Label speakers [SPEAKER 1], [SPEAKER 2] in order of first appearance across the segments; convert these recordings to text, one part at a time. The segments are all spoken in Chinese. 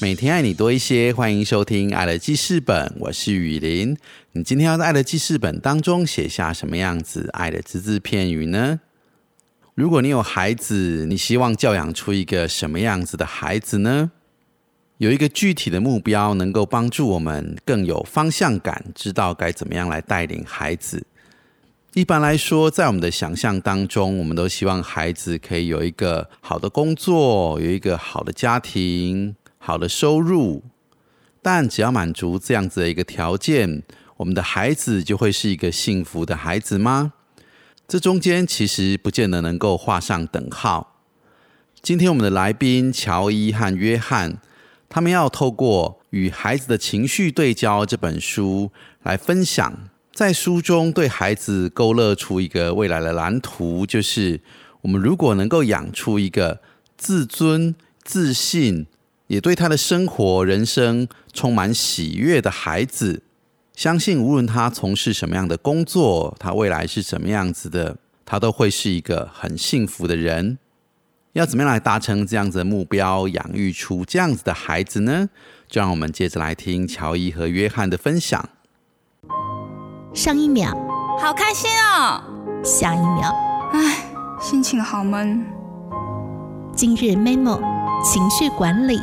[SPEAKER 1] 每天爱你多一些，欢迎收听《爱的记事本》，我是雨林。你今天要在《爱的记事本》当中写下什么样子爱的只字片语呢？如果你有孩子，你希望教养出一个什么样子的孩子呢？有一个具体的目标，能够帮助我们更有方向感，知道该怎么样来带领孩子。一般来说，在我们的想象当中，我们都希望孩子可以有一个好的工作，有一个好的家庭。好的收入，但只要满足这样子的一个条件，我们的孩子就会是一个幸福的孩子吗？这中间其实不见得能够画上等号。今天我们的来宾乔伊和约翰，他们要透过《与孩子的情绪对焦》这本书来分享，在书中对孩子勾勒出一个未来的蓝图，就是我们如果能够养出一个自尊、自信。也对他的生活、人生充满喜悦的孩子，相信无论他从事什么样的工作，他未来是什么样子的，他都会是一个很幸福的人。要怎么样来达成这样子的目标，养育出这样子的孩子呢？就让我们接着来听乔伊和约翰的分享。
[SPEAKER 2] 上一秒，
[SPEAKER 3] 好开心哦！
[SPEAKER 2] 下一秒，
[SPEAKER 3] 唉，心情好闷。
[SPEAKER 2] 今日 memo 情绪管理。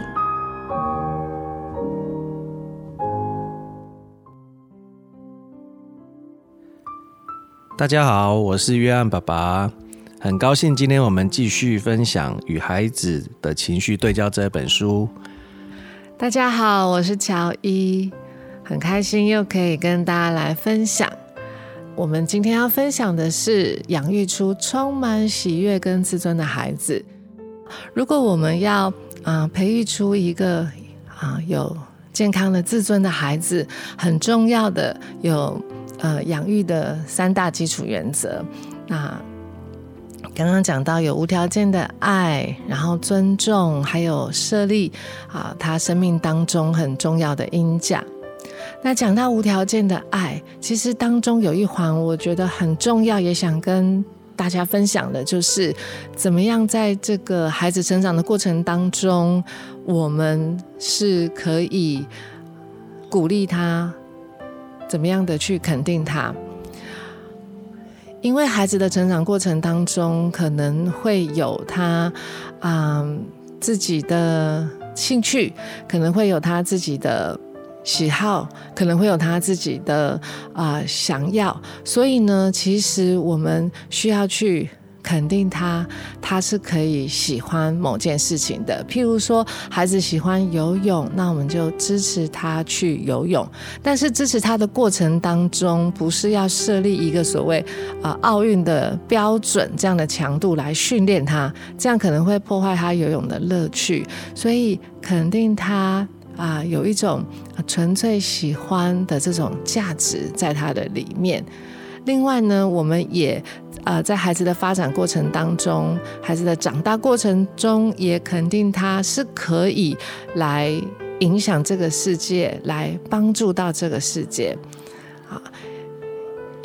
[SPEAKER 4] 大家好，我是约翰爸爸，很高兴今天我们继续分享《与孩子的情绪对焦》这本书。
[SPEAKER 5] 大家好，我是乔伊，很开心又可以跟大家来分享。我们今天要分享的是养育出充满喜悦跟自尊的孩子。如果我们要啊培育出一个啊有健康的自尊的孩子，很重要的有。呃，养育的三大基础原则。那刚刚讲到有无条件的爱，然后尊重，还有设立啊，他生命当中很重要的因价。那讲到无条件的爱，其实当中有一环，我觉得很重要，也想跟大家分享的，就是怎么样在这个孩子成长的过程当中，我们是可以鼓励他。怎么样的去肯定他？因为孩子的成长过程当中，可能会有他啊自己的兴趣，可能会有他自己的喜好，可能会有他自己的啊想要。所以呢，其实我们需要去。肯定他，他是可以喜欢某件事情的。譬如说，孩子喜欢游泳，那我们就支持他去游泳。但是支持他的过程当中，不是要设立一个所谓啊奥运的标准这样的强度来训练他，这样可能会破坏他游泳的乐趣。所以肯定他啊有一种纯粹喜欢的这种价值在他的里面。另外呢，我们也。呃，在孩子的发展过程当中，孩子的长大过程中，也肯定他是可以来影响这个世界，来帮助到这个世界。啊，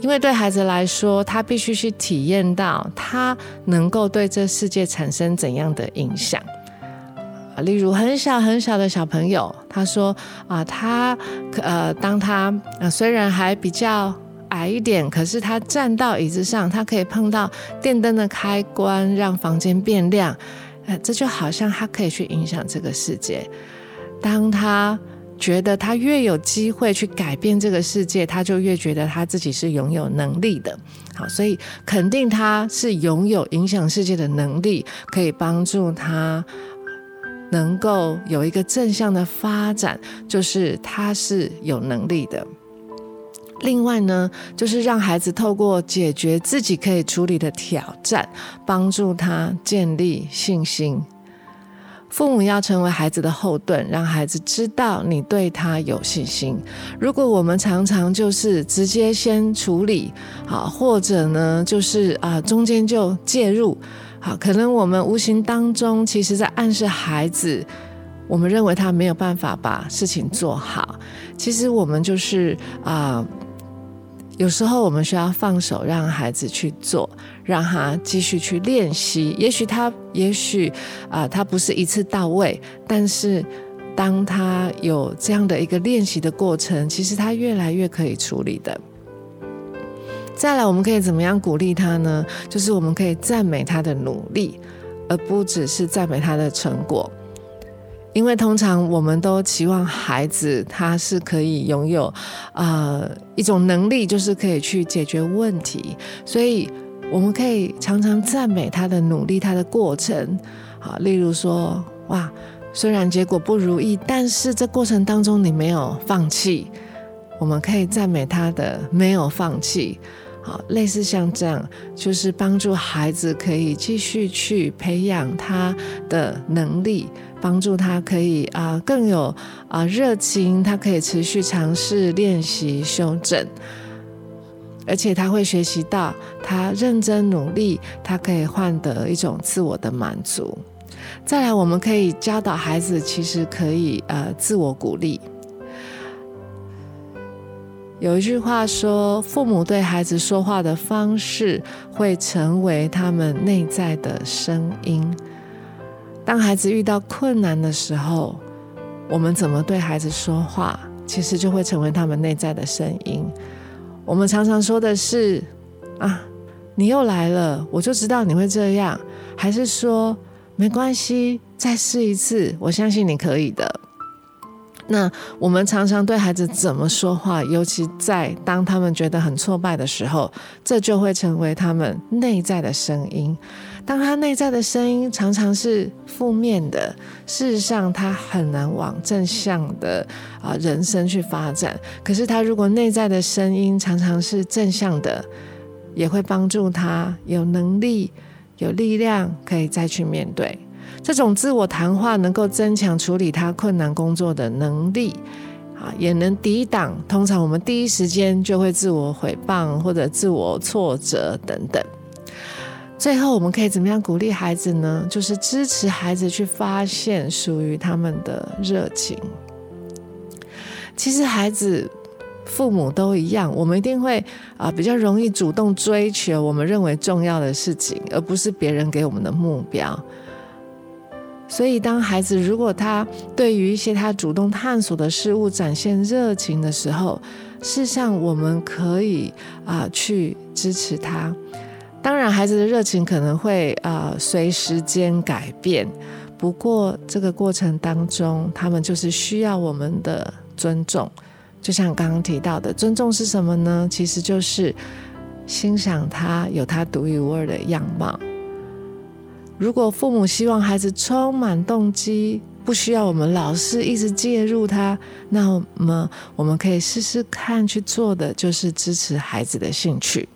[SPEAKER 5] 因为对孩子来说，他必须去体验到他能够对这世界产生怎样的影响。例如很小很小的小朋友，他说啊，他呃，当他呃，虽然还比较。矮一点，可是他站到椅子上，他可以碰到电灯的开关，让房间变亮。呃，这就好像他可以去影响这个世界。当他觉得他越有机会去改变这个世界，他就越觉得他自己是拥有能力的。好，所以肯定他是拥有影响世界的能力，可以帮助他能够有一个正向的发展，就是他是有能力的。另外呢，就是让孩子透过解决自己可以处理的挑战，帮助他建立信心。父母要成为孩子的后盾，让孩子知道你对他有信心。如果我们常常就是直接先处理，好，或者呢，就是啊中间就介入，好，可能我们无形当中其实在暗示孩子，我们认为他没有办法把事情做好。其实我们就是啊。有时候我们需要放手，让孩子去做，让他继续去练习。也许他，也许啊，他不是一次到位，但是当他有这样的一个练习的过程，其实他越来越可以处理的。再来，我们可以怎么样鼓励他呢？就是我们可以赞美他的努力，而不只是赞美他的成果。因为通常我们都期望孩子他是可以拥有，呃，一种能力，就是可以去解决问题，所以我们可以常常赞美他的努力，他的过程，好，例如说，哇，虽然结果不如意，但是这过程当中你没有放弃，我们可以赞美他的没有放弃，好，类似像这样，就是帮助孩子可以继续去培养他的能力。帮助他可以啊更有啊热情，他可以持续尝试练习修正，而且他会学习到他认真努力，他可以换得一种自我的满足。再来，我们可以教导孩子，其实可以呃自我鼓励。有一句话说，父母对孩子说话的方式，会成为他们内在的声音。当孩子遇到困难的时候，我们怎么对孩子说话，其实就会成为他们内在的声音。我们常常说的是：“啊，你又来了，我就知道你会这样。”还是说：“没关系，再试一次，我相信你可以的。”那我们常常对孩子怎么说话，尤其在当他们觉得很挫败的时候，这就会成为他们内在的声音。当他内在的声音常常是负面的，事实上他很难往正向的啊人生去发展。可是他如果内在的声音常常是正向的，也会帮助他有能力、有力量，可以再去面对。这种自我谈话能够增强处理他困难工作的能力，啊，也能抵挡通常我们第一时间就会自我毁谤或者自我挫折等等。最后，我们可以怎么样鼓励孩子呢？就是支持孩子去发现属于他们的热情。其实，孩子、父母都一样，我们一定会啊比较容易主动追求我们认为重要的事情，而不是别人给我们的目标。所以，当孩子如果他对于一些他主动探索的事物展现热情的时候，事实上我们可以啊去支持他。当然，孩子的热情可能会啊随时间改变，不过这个过程当中，他们就是需要我们的尊重。就像刚刚提到的，尊重是什么呢？其实就是欣赏他有他独一无二的样貌。如果父母希望孩子充满动机，不需要我们老师一直介入他，那么我们可以试试看去做的，就是支持孩子的兴趣。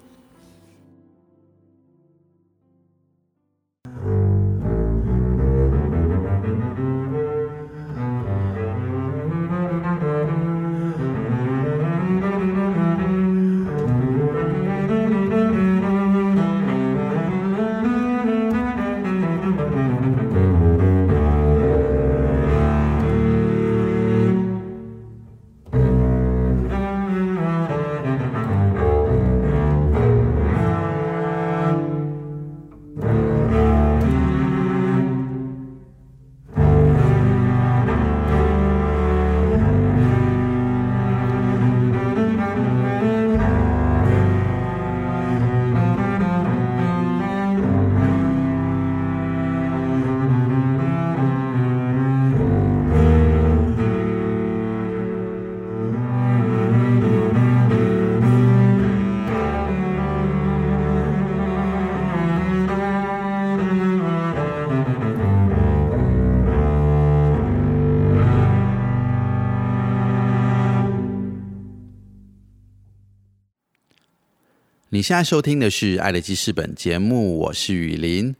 [SPEAKER 1] 现在收听的是《爱的记事本》节目，我是雨林。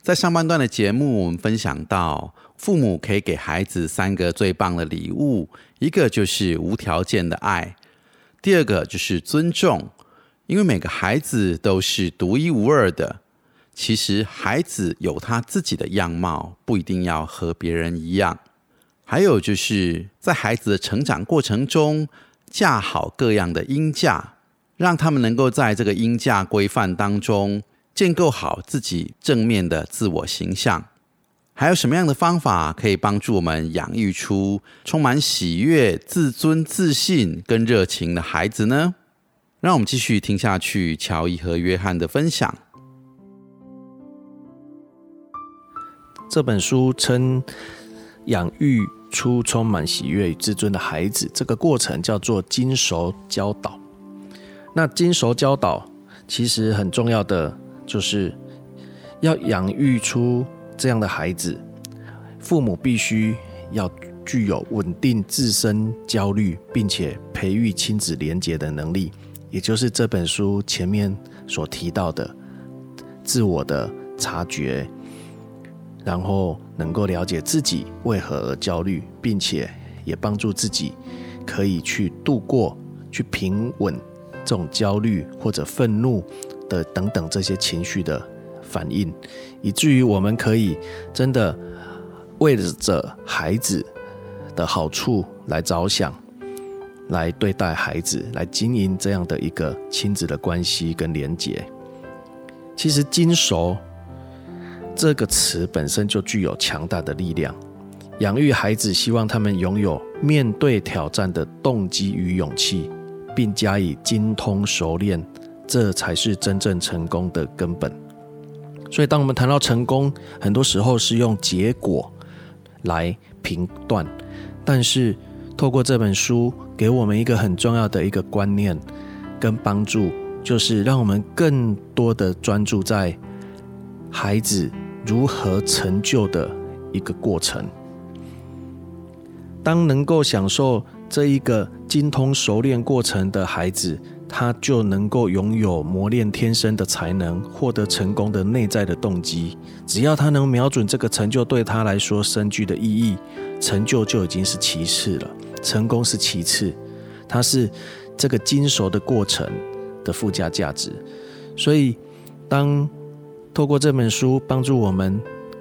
[SPEAKER 1] 在上半段的节目，我们分享到，父母可以给孩子三个最棒的礼物，一个就是无条件的爱，第二个就是尊重，因为每个孩子都是独一无二的。其实孩子有他自己的样貌，不一定要和别人一样。还有就是在孩子的成长过程中，架好各样的音架，让他们能够在这个音架规范当中。建构好自己正面的自我形象，还有什么样的方法可以帮助我们养育出充满喜悦、自尊、自信跟热情的孩子呢？让我们继续听下去，乔伊和约翰的分享。
[SPEAKER 4] 这本书称养育出充满喜悦与自尊的孩子，这个过程叫做精熟教导。那精熟教导其实很重要的。就是要养育出这样的孩子，父母必须要具有稳定自身焦虑，并且培育亲子连结的能力，也就是这本书前面所提到的自我的察觉，然后能够了解自己为何而焦虑，并且也帮助自己可以去度过、去平稳这种焦虑或者愤怒。的等等这些情绪的反应，以至于我们可以真的为着孩子的好处来着想，来对待孩子，来经营这样的一个亲子的关系跟连结。其实“精熟”这个词本身就具有强大的力量，养育孩子，希望他们拥有面对挑战的动机与勇气，并加以精通熟练。这才是真正成功的根本。所以，当我们谈到成功，很多时候是用结果来评断。但是，透过这本书，给我们一个很重要的一个观念跟帮助，就是让我们更多的专注在孩子如何成就的一个过程。当能够享受这一个精通熟练过程的孩子。他就能够拥有磨练天生的才能，获得成功的内在的动机。只要他能瞄准这个成就，对他来说深具的意义，成就就已经是其次了。成功是其次，它是这个精熟的过程的附加价值。所以，当透过这本书帮助我们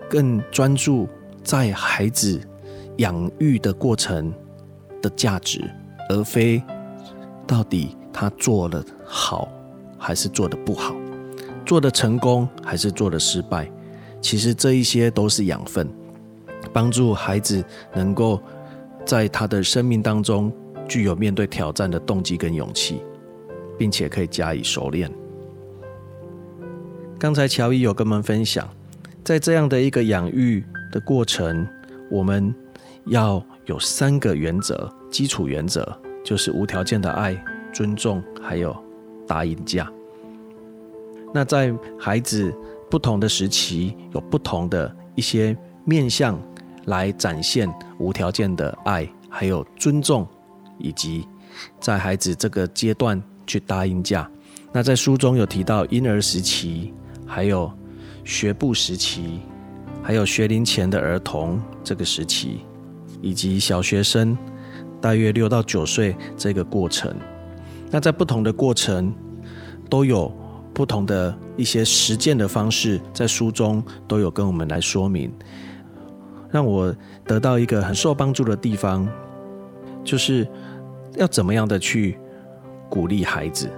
[SPEAKER 4] 更专注在孩子养育的过程的价值，而非到底。他做的好还是做的不好，做的成功还是做的失败，其实这一些都是养分，帮助孩子能够在他的生命当中具有面对挑战的动机跟勇气，并且可以加以熟练。刚才乔伊有跟我们分享，在这样的一个养育的过程，我们要有三个原则，基础原则就是无条件的爱。尊重，还有答应价。那在孩子不同的时期，有不同的一些面向来展现无条件的爱，还有尊重，以及在孩子这个阶段去答应价。那在书中有提到婴儿时期，还有学步时期，还有学龄前的儿童这个时期，以及小学生大约六到九岁这个过程。那在不同的过程，都有不同的一些实践的方式，在书中都有跟我们来说明，让我得到一个很受帮助的地方，就是要怎么样的去鼓励孩子。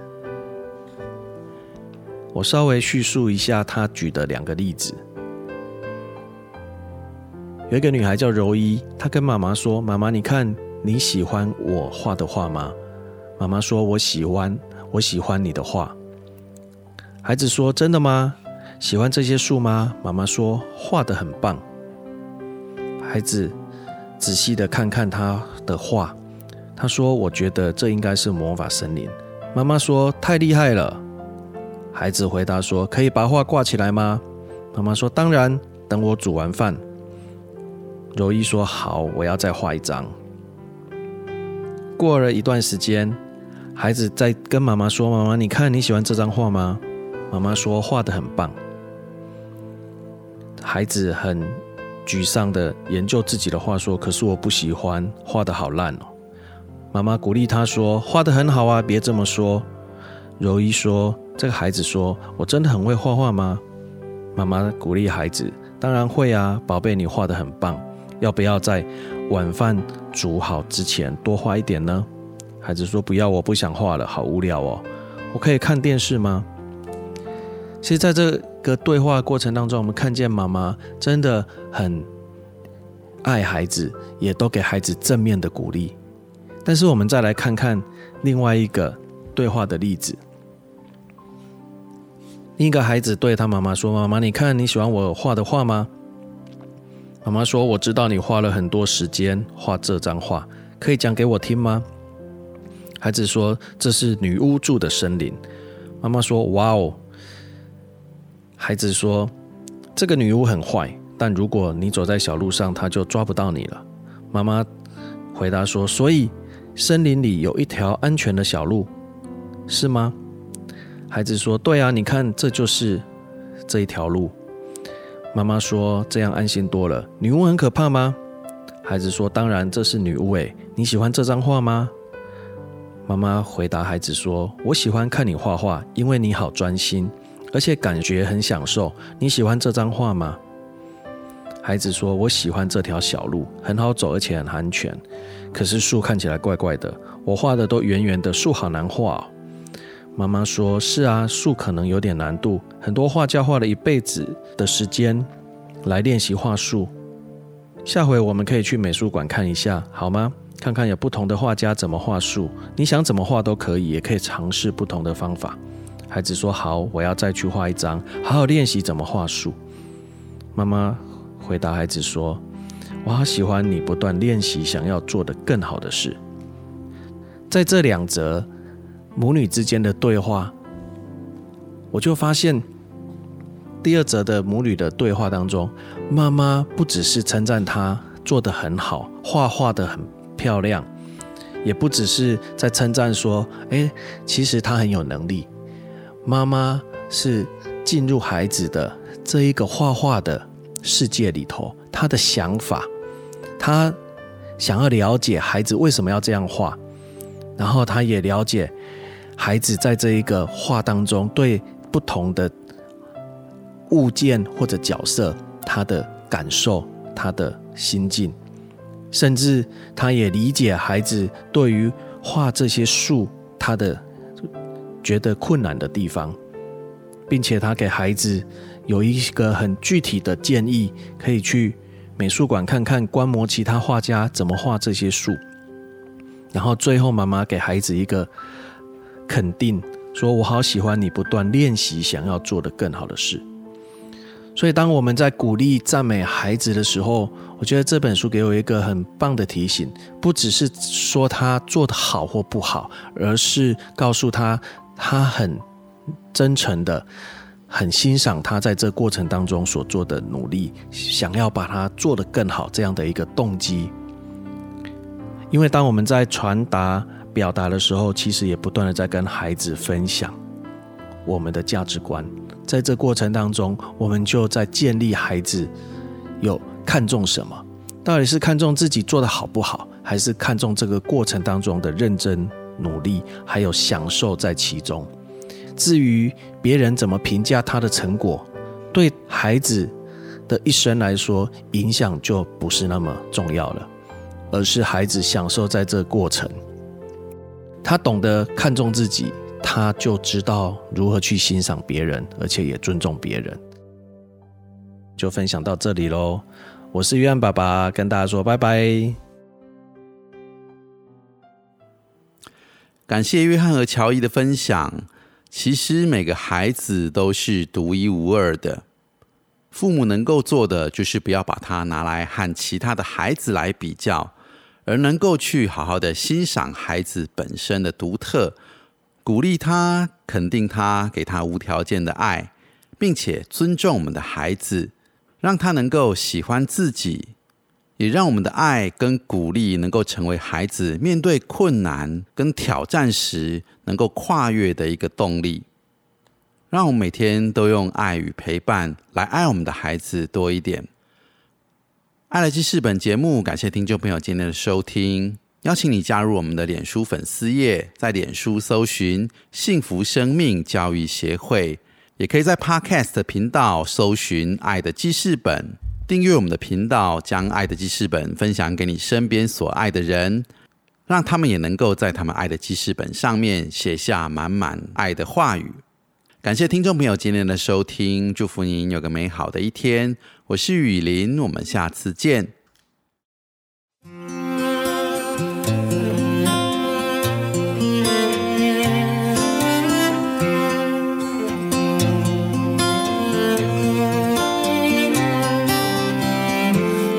[SPEAKER 4] 我稍微叙述一下他举的两个例子。有一个女孩叫柔一，她跟妈妈说：“妈妈，你看你喜欢我画的画吗？”妈妈说：“我喜欢，我喜欢你的画。”孩子说：“真的吗？喜欢这些树吗？”妈妈说：“画的很棒。”孩子仔细的看看他的画，他说：“我觉得这应该是魔法森林。”妈妈说：“太厉害了。”孩子回答说：“可以把画挂起来吗？”妈妈说：“当然，等我煮完饭。”柔一说：“好，我要再画一张。”过了一段时间。孩子在跟妈妈说：“妈妈，你看你喜欢这张画吗？”妈妈说：“画的很棒。”孩子很沮丧的研究自己的画，说：“可是我不喜欢，画的好烂哦。”妈妈鼓励他说：“画的很好啊，别这么说。”柔一说：“这个孩子说，我真的很会画画吗？”妈妈鼓励孩子：“当然会啊，宝贝，你画的很棒。要不要再晚饭煮好之前多画一点呢？”孩子说：“不要，我不想画了，好无聊哦。我可以看电视吗？”其实，在这个对话过程当中，我们看见妈妈真的很爱孩子，也都给孩子正面的鼓励。但是，我们再来看看另外一个对话的例子。另一个孩子对他妈妈说：“妈妈，你看你喜欢我画的画吗？”妈妈说：“我知道你花了很多时间画这张画，可以讲给我听吗？”孩子说：“这是女巫住的森林。”妈妈说：“哇哦！”孩子说：“这个女巫很坏，但如果你走在小路上，她就抓不到你了。”妈妈回答说：“所以森林里有一条安全的小路，是吗？”孩子说：“对啊，你看，这就是这一条路。”妈妈说：“这样安心多了。”女巫很可怕吗？孩子说：“当然，这是女巫。”诶，你喜欢这张画吗？妈妈回答孩子说：“我喜欢看你画画，因为你好专心。”而且感觉很享受。你喜欢这张画吗？孩子说：“我喜欢这条小路，很好走，而且很安全。可是树看起来怪怪的，我画的都圆圆的，树好难画。”妈妈说：“是啊，树可能有点难度。很多画家画了一辈子的时间来练习画树。下回我们可以去美术馆看一下，好吗？看看有不同的画家怎么画树。你想怎么画都可以，也可以尝试不同的方法。”孩子说：“好，我要再去画一张，好好练习怎么画树。”妈妈回答孩子说：“我好喜欢你不断练习想要做的更好的事。”在这两则母女之间的对话，我就发现，第二则的母女的对话当中，妈妈不只是称赞她做的很好，画画的很漂亮，也不只是在称赞说：“哎，其实她很有能力。”妈妈是进入孩子的这一个画画的世界里头，她的想法，她想要了解孩子为什么要这样画，然后她也了解孩子在这一个画当中对不同的物件或者角色他的感受、他的心境，甚至他也理解孩子对于画这些树他的。觉得困难的地方，并且他给孩子有一个很具体的建议，可以去美术馆看看，观摩其他画家怎么画这些树。然后最后，妈妈给孩子一个肯定，说我好喜欢你不断练习想要做的更好的事。所以，当我们在鼓励赞美孩子的时候，我觉得这本书给我一个很棒的提醒，不只是说他做的好或不好，而是告诉他。他很真诚的，很欣赏他在这过程当中所做的努力，想要把它做得更好这样的一个动机。因为当我们在传达、表达的时候，其实也不断的在跟孩子分享我们的价值观。在这过程当中，我们就在建立孩子有看重什么，到底是看重自己做的好不好，还是看重这个过程当中的认真。努力还有享受在其中。至于别人怎么评价他的成果，对孩子的一生来说，影响就不是那么重要了，而是孩子享受在这过程。他懂得看重自己，他就知道如何去欣赏别人，而且也尊重别人。就分享到这里喽，我是约翰爸爸，跟大家说拜拜。
[SPEAKER 1] 感谢约翰和乔伊的分享。其实每个孩子都是独一无二的，父母能够做的就是不要把他拿来和其他的孩子来比较，而能够去好好的欣赏孩子本身的独特，鼓励他、肯定他，给他无条件的爱，并且尊重我们的孩子，让他能够喜欢自己。也让我们的爱跟鼓励能够成为孩子面对困难跟挑战时能够跨越的一个动力。让我们每天都用爱与陪伴来爱我们的孩子多一点。爱的记事本节目，感谢听众朋友今天的收听，邀请你加入我们的脸书粉丝页，在脸书搜寻“幸福生命教育协会”，也可以在 Podcast 频道搜寻“爱的记事本”，订阅我们的频道，将爱的记事本分享给你身边所爱的人，让他们也能够在他们爱的记事本上面写下满满爱的话语。感谢听众朋友今天的收听，祝福您有个美好的一天。我是雨林，我们下次见。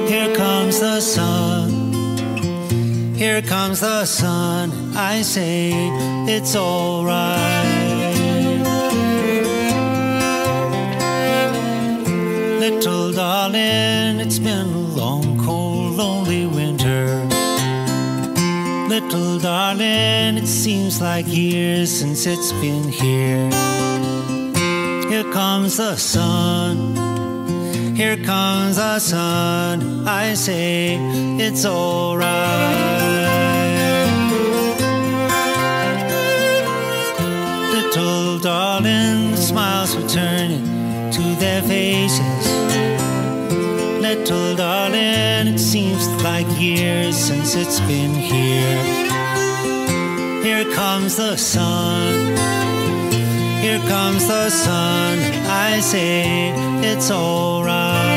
[SPEAKER 6] Here comes the sun. Here comes the sun. I say it's alright. Little darling, it's been a long, cold, lonely winter. Little darling, it seems like years since it's been here. Here comes the sun. Here comes the sun. I say it's alright. Little darling, the smiles returning to their faces. Little darling, it seems like years since it's been here. Here comes the sun. Here comes the sun. I say it's alright.